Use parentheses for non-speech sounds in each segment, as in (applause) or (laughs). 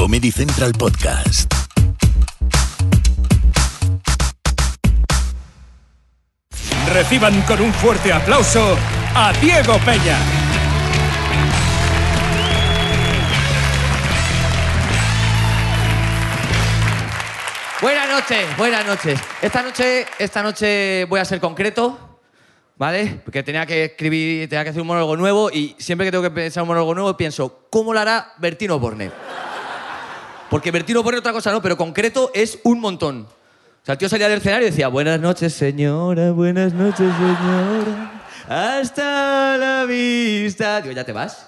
Comedy Central Podcast. Reciban con un fuerte aplauso a Diego Peña. Buenas noches, buenas noches. Esta noche, esta noche voy a ser concreto, ¿vale? Porque tenía que escribir, tenía que hacer un monólogo nuevo y siempre que tengo que pensar un monólogo nuevo pienso, ¿cómo lo hará Bertino Borne? Porque Bertino Borne otra cosa no, pero concreto es un montón. O sea, el tío salía del escenario y decía, buenas noches, señora, buenas noches, señora. Hasta la vista. Digo, ¿ya te vas?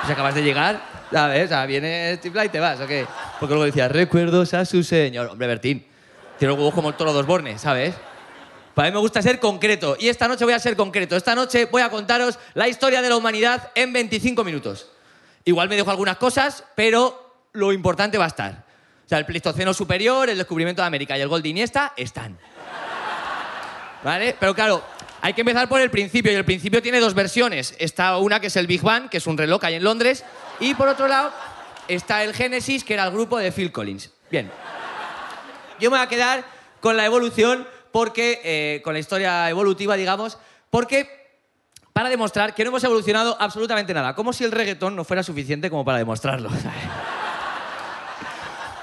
Pues acabas de llegar, ¿sabes? O sea, viene Steve y te vas, ¿o qué? Porque luego decía, recuerdos a su señor. Hombre, Bertín, tiene huevos como todos los Borne, ¿sabes? Para mí me gusta ser concreto. Y esta noche voy a ser concreto. Esta noche voy a contaros la historia de la humanidad en 25 minutos. Igual me dejo algunas cosas, pero lo importante va a estar. O sea, el Pleistoceno superior, el descubrimiento de América y el gol de Iniesta están. ¿Vale? Pero claro, hay que empezar por el principio. Y el principio tiene dos versiones. Está una que es el Big Bang, que es un reloj ahí en Londres. Y por otro lado, está el Génesis, que era el grupo de Phil Collins. Bien. Yo me voy a quedar con la evolución, porque, eh, con la historia evolutiva, digamos, porque para demostrar que no hemos evolucionado absolutamente nada. Como si el reggaetón no fuera suficiente como para demostrarlo. (laughs)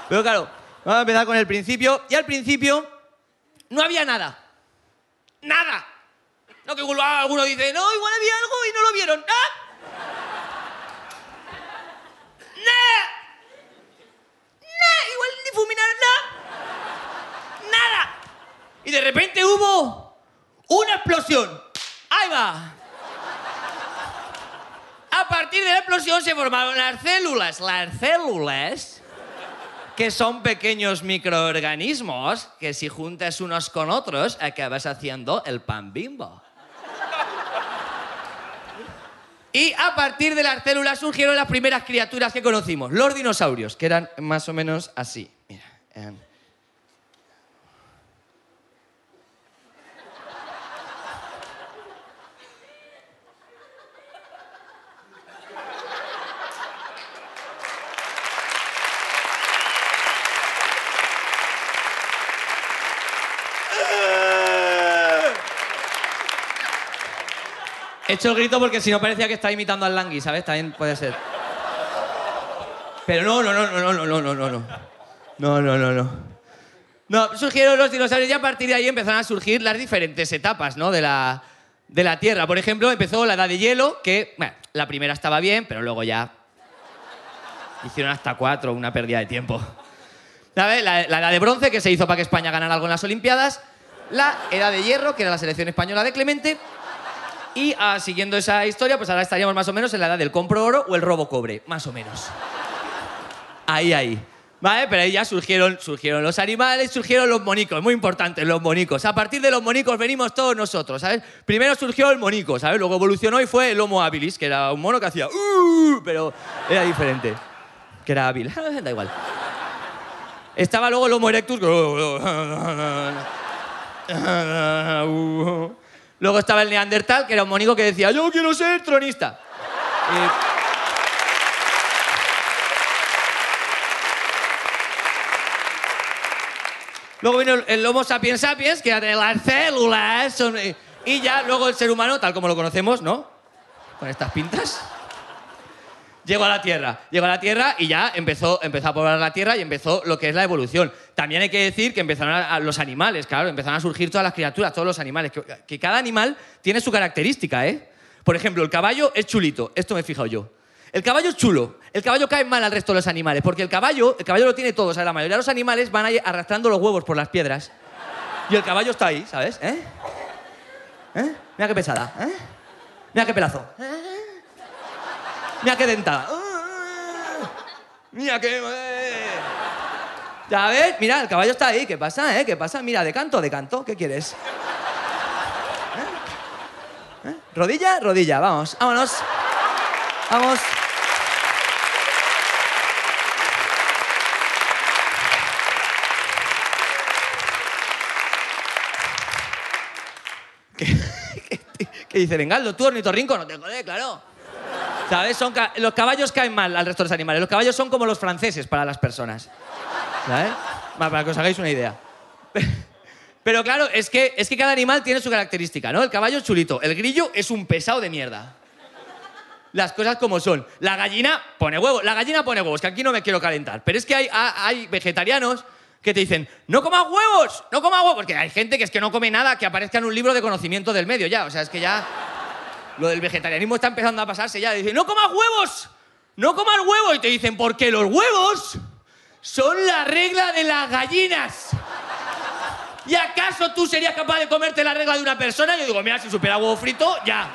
Pero claro, vamos a empezar con el principio. Y al principio no había nada. Nada. No, que alguno dice, no, igual había algo y no lo vieron. ¡Ah! ¡Nada! ¡Nada! Igual ni fuminaron nada. ¡Nada! Y de repente hubo una explosión. ¡Ahí va! A partir de la explosión se formaron las células. Las células que son pequeños microorganismos que si juntas unos con otros acabas haciendo el pan bimbo. Y a partir de las células surgieron las primeras criaturas que conocimos, los dinosaurios, que eran más o menos así. Mira, em. He hecho el grito porque si no parecía que estaba imitando al Langui, ¿sabes? También puede ser. Pero no, no, no, no, no, no, no, no, no. No, no, no, no. No, surgieron los dinosaurios y a partir de ahí empezaron a surgir las diferentes etapas, ¿no? De la, de la Tierra. Por ejemplo, empezó la edad de hielo, que, bueno, la primera estaba bien, pero luego ya hicieron hasta cuatro, una pérdida de tiempo. ¿Sabes? La, la edad de bronce, que se hizo para que España ganara algo en las Olimpiadas. La edad de hierro, que era la selección española de Clemente. Y ah, siguiendo esa historia, pues ahora estaríamos más o menos en la edad del compro oro o el robo cobre, más o menos. Ahí, ahí. ¿Vale? Pero ahí ya surgieron, surgieron los animales, surgieron los monicos, muy importante, los monicos. A partir de los monicos venimos todos nosotros, ¿sabes? Primero surgió el monico, ¿sabes? Luego evolucionó y fue el Homo habilis, que era un mono que hacía "Uh", pero era diferente. Que era hábil. (laughs) da igual. Estaba luego el Homo erectus. (laughs) Luego estaba el Neandertal, que era un monico que decía, yo quiero ser tronista. Y- Luego vino el- Homo sapiens sapiens, que era las células. son- y ya luego el ser humano, tal como lo conocemos, ¿no? Con estas pintas. Llegó a la Tierra. Llegó a la Tierra y ya empezó, empezó a poblar la Tierra y empezó lo que es la evolución. También hay que decir que empezaron a, los animales, claro, empezaron a surgir todas las criaturas, todos los animales. Que, que cada animal tiene su característica, ¿eh? Por ejemplo, el caballo es chulito. Esto me he fijado yo. El caballo es chulo. El caballo cae mal al resto de los animales. Porque el caballo, el caballo lo tiene todo. O sea, la mayoría de los animales van ahí arrastrando los huevos por las piedras. Y el caballo está ahí, ¿sabes? ¿Eh? ¿Eh? Mira qué pesada. ¿eh? Mira qué pelazo. ¿eh? Mira qué dentada. Mira qué... eh. Ya ves, mira, el caballo está ahí. ¿Qué pasa, eh? ¿Qué pasa? Mira, de canto, de canto. ¿Qué quieres? ¿Eh? ¿Eh? Rodilla, rodilla. Vamos, vámonos. Vamos. ¿Qué, qué- qué dice? Vengaldo, tú ornitorrinco, no te jode, claro. ¿Sabes? Son ca- los caballos caen mal al resto de los animales. Los caballos son como los franceses para las personas. ¿Sabes? Para que os hagáis una idea. (laughs) Pero claro, es que, es que cada animal tiene su característica, ¿no? El caballo es chulito, el grillo es un pesado de mierda. Las cosas como son. La gallina pone huevos, la gallina pone huevos, que aquí no me quiero calentar. Pero es que hay, ha- hay vegetarianos que te dicen, no comas huevos, no comas huevos, porque hay gente que es que no come nada que aparezca en un libro de conocimiento del medio ya. O sea, es que ya lo del vegetarianismo está empezando a pasarse ya. Dicen, no comas huevos, no comas huevos. Y te dicen, porque los huevos son la regla de las gallinas. ¿Y acaso tú serías capaz de comerte la regla de una persona? Yo digo, mira, si supiera huevo frito, ya.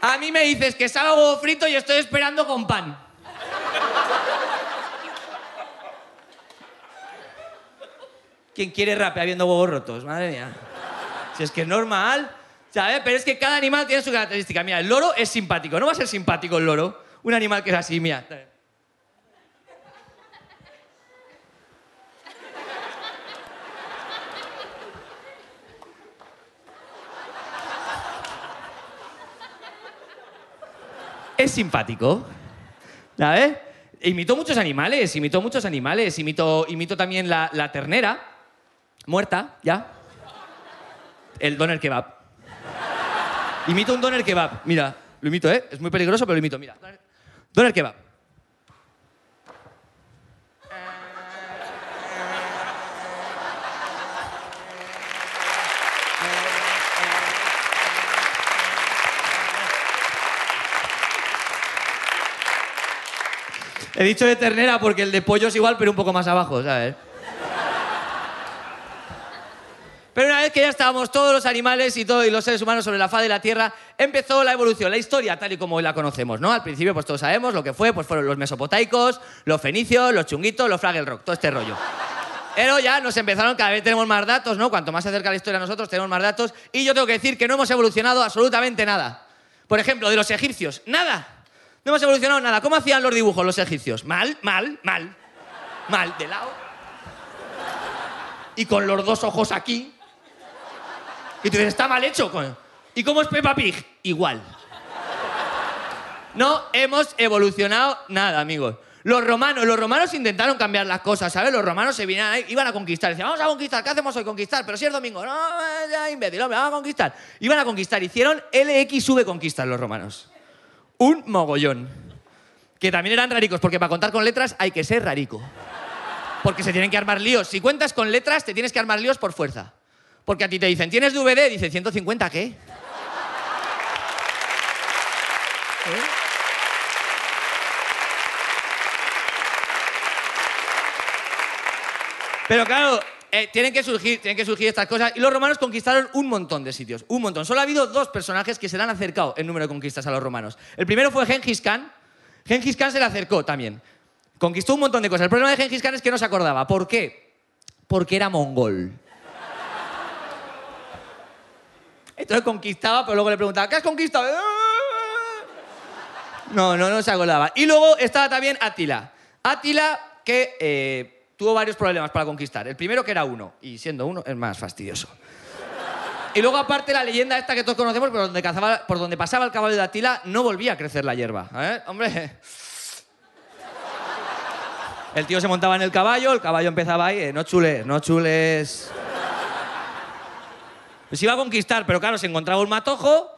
A mí me dices que sabe a huevo frito y estoy esperando con pan. ¿Quién quiere rapear viendo huevos rotos? Madre mía. Si es que es normal, ¿sabes? Pero es que cada animal tiene su característica. Mira, el loro es simpático. ¿No va a ser simpático el loro? Un animal que es así, mira. Es simpático. ¿Sabes? Imitó muchos animales, imitó muchos animales. Imitó, imitó también la, la ternera, muerta, ya. El doner kebab. Imito un doner kebab. Mira, lo imito, ¿eh? Es muy peligroso, pero lo imito. Mira. Doner- kebab. He dicho de ternera porque el de pollo es igual, pero un poco más abajo, ¿sabes? Pero una vez que ya estábamos todos los animales y todos los seres humanos sobre la faz de la Tierra, empezó la evolución, la historia tal y como hoy la conocemos, ¿no? Al principio, pues todos sabemos lo que fue, pues fueron los mesopotaicos, los fenicios, los chunguitos, los Fraggle Rock, todo este rollo. Pero ya nos empezaron, cada vez tenemos más datos, ¿no? Cuanto más se acerca la historia a nosotros, tenemos más datos. Y yo tengo que decir que no hemos evolucionado absolutamente nada. Por ejemplo, de los egipcios, nada. No hemos evolucionado nada. ¿Cómo hacían los dibujos los egipcios? Mal, mal, mal. Mal, de lado. Y con los dos ojos aquí. Y tú dices, está mal hecho. ¿Y cómo es Peppa Pig? Igual. No hemos evolucionado nada, amigos. Los romanos, los romanos intentaron cambiar las cosas, ¿sabes? Los romanos se vinieron ahí, iban a conquistar. Decían, vamos a conquistar, ¿qué hacemos hoy? Conquistar, pero si es domingo. No, ya, imbécil, hombre, vamos a conquistar. Iban a conquistar, hicieron LXV conquistas los romanos. Un mogollón. Que también eran raricos, porque para contar con letras hay que ser rarico. Porque se tienen que armar líos. Si cuentas con letras, te tienes que armar líos por fuerza. Porque a ti te dicen, ¿tienes DVD? Dice, ¿150 qué? ¿Eh? Pero claro, eh, tienen, que surgir, tienen que surgir estas cosas. Y los romanos conquistaron un montón de sitios, un montón. Solo ha habido dos personajes que se le han acercado en número de conquistas a los romanos. El primero fue Gengis Khan. Gengis Khan se le acercó también. Conquistó un montón de cosas. El problema de Gengis Khan es que no se acordaba. ¿Por qué? Porque era mongol. Entonces conquistaba, pero luego le preguntaba, ¿qué has conquistado? No, no, no se acordaba. Y luego estaba también Atila. Atila que eh, tuvo varios problemas para conquistar. El primero que era uno, y siendo uno es más fastidioso. Y luego aparte la leyenda esta que todos conocemos, por donde, cazaba- por donde pasaba el caballo de Atila, no volvía a crecer la hierba. ¿eh? Hombre... El tío se montaba en el caballo, el caballo empezaba ahí, eh, no chules, no chules. Pues iba a conquistar, pero claro, se encontraba un matojo.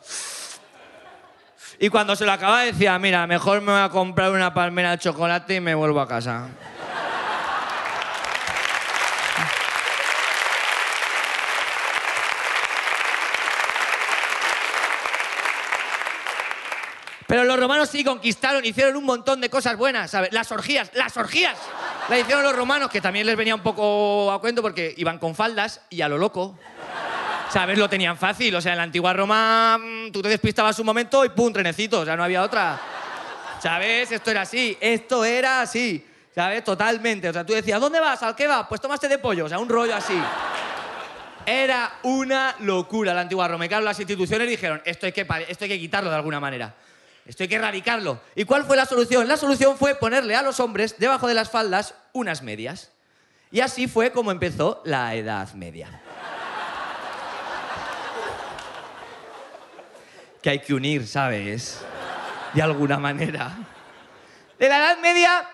Y cuando se lo acababa decía, mira, mejor me voy a comprar una palmera de chocolate y me vuelvo a casa. Pero los romanos sí conquistaron, hicieron un montón de cosas buenas, ¿sabes? Las orgías, las orgías. Las hicieron los romanos, que también les venía un poco a cuento porque iban con faldas y a lo loco. ¿Sabes? Lo tenían fácil. O sea, en la antigua Roma mm, tú te despistabas un momento y ¡pum! trenecito. O sea, no había otra. ¿Sabes? Esto era así. Esto era así. ¿Sabes? Totalmente. O sea, tú decías, ¿dónde vas? ¿Al qué va? Pues tomaste de pollo. O sea, un rollo así. Era una locura la antigua Roma. Y claro, las instituciones dijeron, esto hay que, esto hay que quitarlo de alguna manera. Esto hay que erradicarlo. ¿Y cuál fue la solución? La solución fue ponerle a los hombres debajo de las faldas unas medias. Y así fue como empezó la Edad Media. Que hay que unir, ¿sabes? De alguna manera. De la Edad Media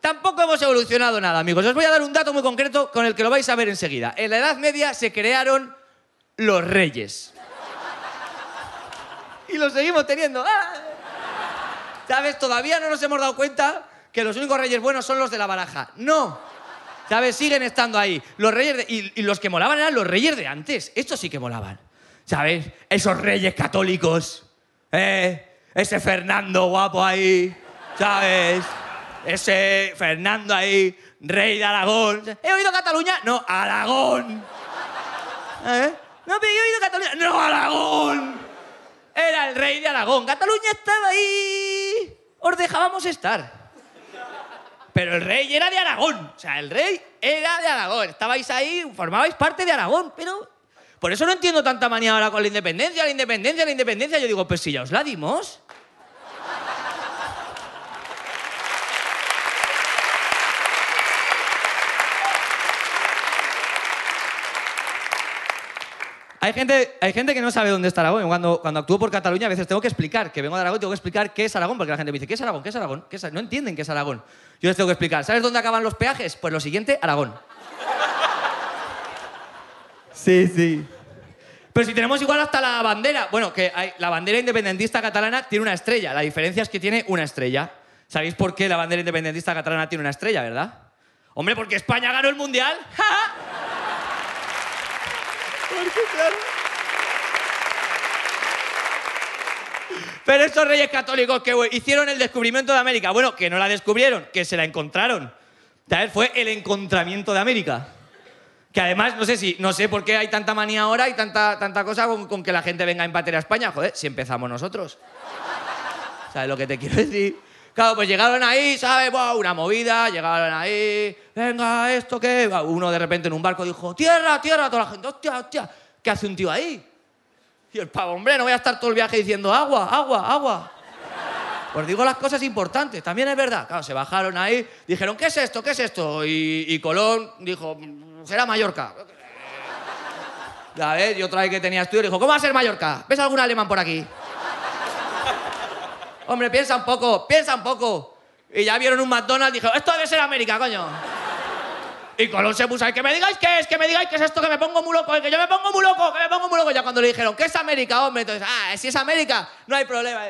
tampoco hemos evolucionado nada, amigos. Os voy a dar un dato muy concreto con el que lo vais a ver enseguida. En la Edad Media se crearon los reyes. Y los seguimos teniendo. ¡Ah! ¿Sabes? Todavía no nos hemos dado cuenta que los únicos reyes buenos son los de la baraja. No. ¿Sabes? Siguen estando ahí. Los reyes y, y los que molaban eran los reyes de antes. Estos sí que molaban. ¿Sabes? Esos reyes católicos. ¿Eh? Ese Fernando guapo ahí. ¿Sabes? Ese Fernando ahí, rey de Aragón. ¿He oído Cataluña? No, Aragón. ¿Eh? No, pero he oído Cataluña. No, Aragón. Era el rey de Aragón. Cataluña estaba ahí. Os dejábamos estar. Pero el rey era de Aragón. O sea, el rey era de Aragón. Estabais ahí, formabais parte de Aragón, pero... Por eso no entiendo tanta manía ahora con la independencia, la independencia, la independencia. Yo digo, pues si ya os la dimos. Hay gente, hay gente que no sabe dónde está Aragón. Cuando, cuando actúo por Cataluña, a veces tengo que explicar que vengo de Aragón, tengo que explicar qué es Aragón, porque la gente me dice, ¿qué es Aragón? ¿Qué es Aragón? ¿Qué es Ar-?". No entienden qué es Aragón. Yo les tengo que explicar. ¿Sabes dónde acaban los peajes? Pues lo siguiente, Aragón. Sí, sí. Pero si tenemos igual hasta la bandera. Bueno, que hay- la bandera independentista catalana tiene una estrella. La diferencia es que tiene una estrella. ¿Sabéis por qué la bandera independentista catalana tiene una estrella, verdad? Hombre, porque España ganó el mundial. (laughs) Pero esos reyes católicos que hicieron el descubrimiento de América, bueno, que no la descubrieron, que se la encontraron. ¿Sabes? Fue el encontramiento de América. Que además, no sé si, no sé por qué hay tanta manía ahora y tanta, tanta cosa con, que la gente venga a empater a España. Joder, si empezamos nosotros. ¿Sabes lo que te quiero decir? Claro, pues llegaron ahí, ¿sabes? Buah, una movida, llegaron ahí, venga, ¿esto qué? Uno de repente en un barco dijo, tierra, tierra, toda la gente, hostia, hostia, ¿qué hace un tío ahí? Y el pavo, hombre, no voy a estar todo el viaje diciendo agua, agua, agua. Os digo las cosas importantes, también es verdad. Claro, se bajaron ahí, dijeron, ¿qué es esto? ¿Qué es esto? Y, y Colón dijo, será Mallorca. Ya ves, y otra vez que tenía estudio dijo, ¿cómo va a ser Mallorca? ¿Ves algún alemán por aquí? Hombre, piensa un poco, piensa un poco. Y ya vieron un McDonald's, dijo, esto debe ser América, coño. Y Colón se puso que me digáis qué es, que me digáis qué es esto, que me pongo muy loco, que yo me pongo muy loco, que me pongo muy loco. Ya cuando le dijeron, ¿qué es América, hombre? Entonces, ah, si es América, no hay problema.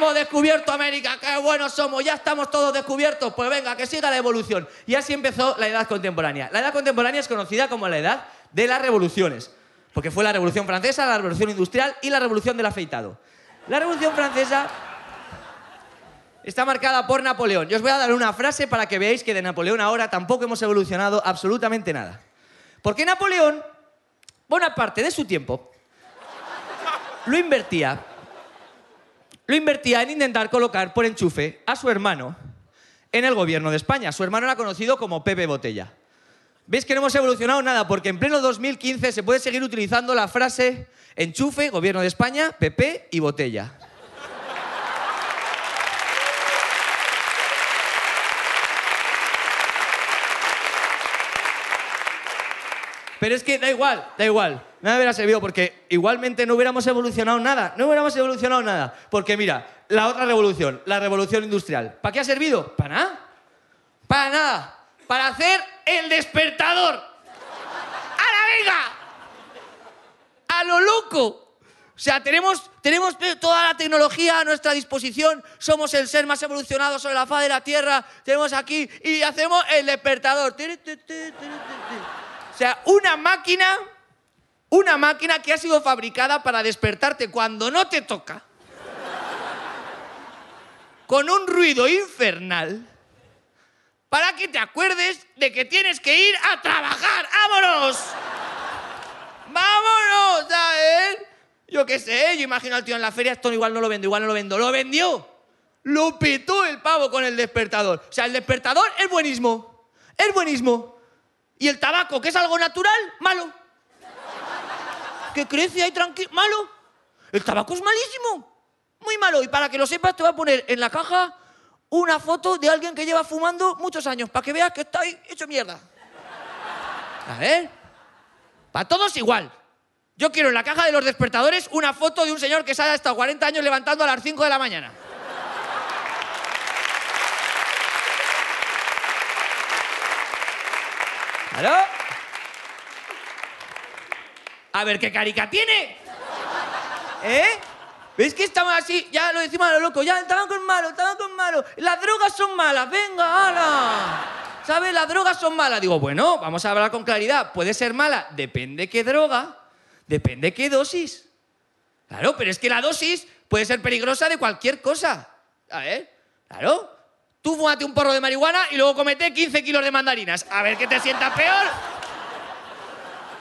Hemos descubierto América, qué buenos somos, ya estamos todos descubiertos. Pues venga, que siga la evolución. Y así empezó la edad contemporánea. La edad contemporánea es conocida como la edad de las revoluciones, porque fue la revolución francesa, la revolución industrial y la revolución del afeitado. La revolución francesa está marcada por Napoleón. Yo os voy a dar una frase para que veáis que de Napoleón ahora tampoco hemos evolucionado absolutamente nada. Porque Napoleón, buena parte de su tiempo, lo invertía lo invertía en intentar colocar por enchufe a su hermano en el gobierno de España. Su hermano era conocido como Pepe Botella. ¿Veis que no hemos evolucionado nada? Porque en pleno 2015 se puede seguir utilizando la frase enchufe, gobierno de España, PP y botella. Pero es que da igual, da igual. Nada hubiera servido porque igualmente no hubiéramos evolucionado nada. No hubiéramos evolucionado nada. Porque mira, la otra revolución, la revolución industrial. ¿Para qué ha servido? Para nada. Para nada. Para hacer el despertador. ¡A la venga! ¡A lo loco! O sea, tenemos, tenemos toda la tecnología a nuestra disposición, somos el ser más evolucionado sobre la faz de la Tierra, tenemos aquí y hacemos el despertador. O sea, una máquina, una máquina que ha sido fabricada para despertarte cuando no te toca. Con un ruido infernal para que te acuerdes de que tienes que ir a trabajar. ¡Vámonos! ¡Vámonos! ¿Sabes? Yo qué sé, yo imagino al tío en la feria, esto igual no lo vendo, igual no lo vendo. ¡Lo vendió! Lo petó el pavo con el despertador. O sea, el despertador es buenísimo. Es buenísimo. Y el tabaco, que es algo natural, malo. Que crece ahí tranquilo, malo. El tabaco es malísimo. Muy malo. Y para que lo sepas, te voy a poner en la caja una foto de alguien que lleva fumando muchos años, para que veas que está ahí hecho mierda. A ver. Para todos igual. Yo quiero en la caja de los despertadores una foto de un señor que se ha estado 40 años levantando a las 5 de la mañana. ¿Aló? A ver qué carica tiene. ¿Eh? ¿Ves que estamos así? Ya lo decimos a lo loco. Ya, el tabaco es malo, el tabaco es malo. Las drogas son malas. Venga, ala. ¿Sabes? Las drogas son malas. Digo, bueno, vamos a hablar con claridad. ¿Puede ser mala? Depende qué droga. Depende qué dosis. Claro, pero es que la dosis puede ser peligrosa de cualquier cosa. A ver, claro. Tú fumate un porro de marihuana y luego comete 15 kilos de mandarinas. A ver qué te sienta peor.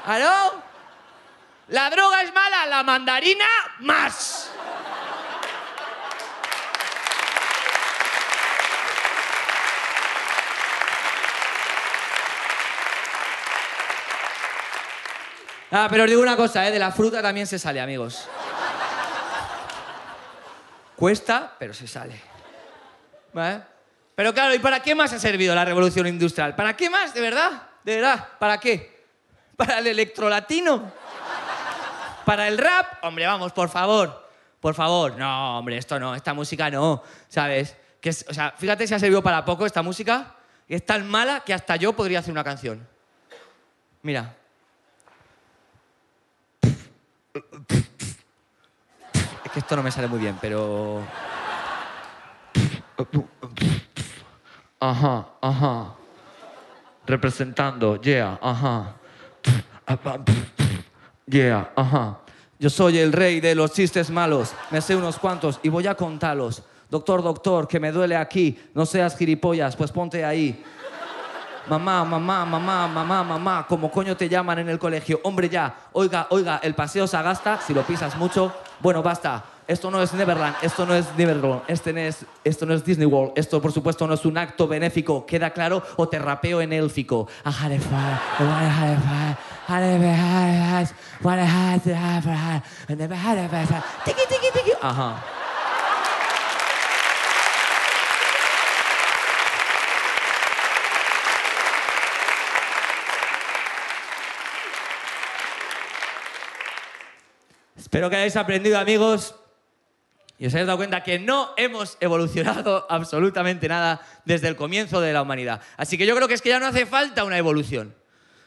¿Claro? La droga es mala, la mandarina más. Ah, pero os digo una cosa, ¿eh? de la fruta también se sale, amigos. Cuesta, pero se sale. Pero claro, ¿y para qué más ha servido la revolución industrial? ¿Para qué más, de verdad? ¿De verdad? ¿Para qué? ¿Para el electrolatino? ¿Para el rap? Hombre, vamos, por favor. Por favor. No, hombre, esto no, esta música no, ¿sabes? Que o sea, fíjate si ha servido para poco esta música. Es tan mala que hasta yo podría hacer una canción. Mira. Es que esto no me sale muy bien, pero... Ajá, ajá. Representando, yeah, ajá. Yeah, ajá. Yo soy el rey de los chistes malos. Me sé unos cuantos y voy a contarlos. Doctor, doctor, que me duele aquí. No seas gilipollas, pues ponte ahí. Mamá, mamá, mamá, mamá, mamá, como coño te llaman en el colegio. Hombre, ya, oiga, oiga, el paseo se agasta, si lo pisas mucho, bueno, basta. Esto no es Neverland, esto no es Neverland, este es, esto no es Disney World, esto por supuesto no es un acto benéfico, ¿queda claro? O te rapeo en élfico. Ajá. Espero que hayáis aprendido, amigos, y os hayáis dado cuenta que no hemos evolucionado (laughs) absolutamente nada desde el comienzo de la humanidad. Así que yo creo que es que ya no hace falta una evolución.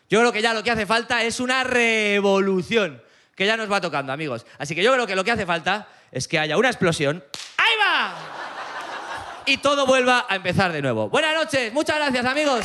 Yo creo que ya lo que hace falta es una revolución, que ya nos va tocando, amigos. Así que yo creo que lo que hace falta es que haya una explosión. ¡Ahí va! Y todo vuelva a empezar de nuevo. Buenas noches, muchas gracias, amigos.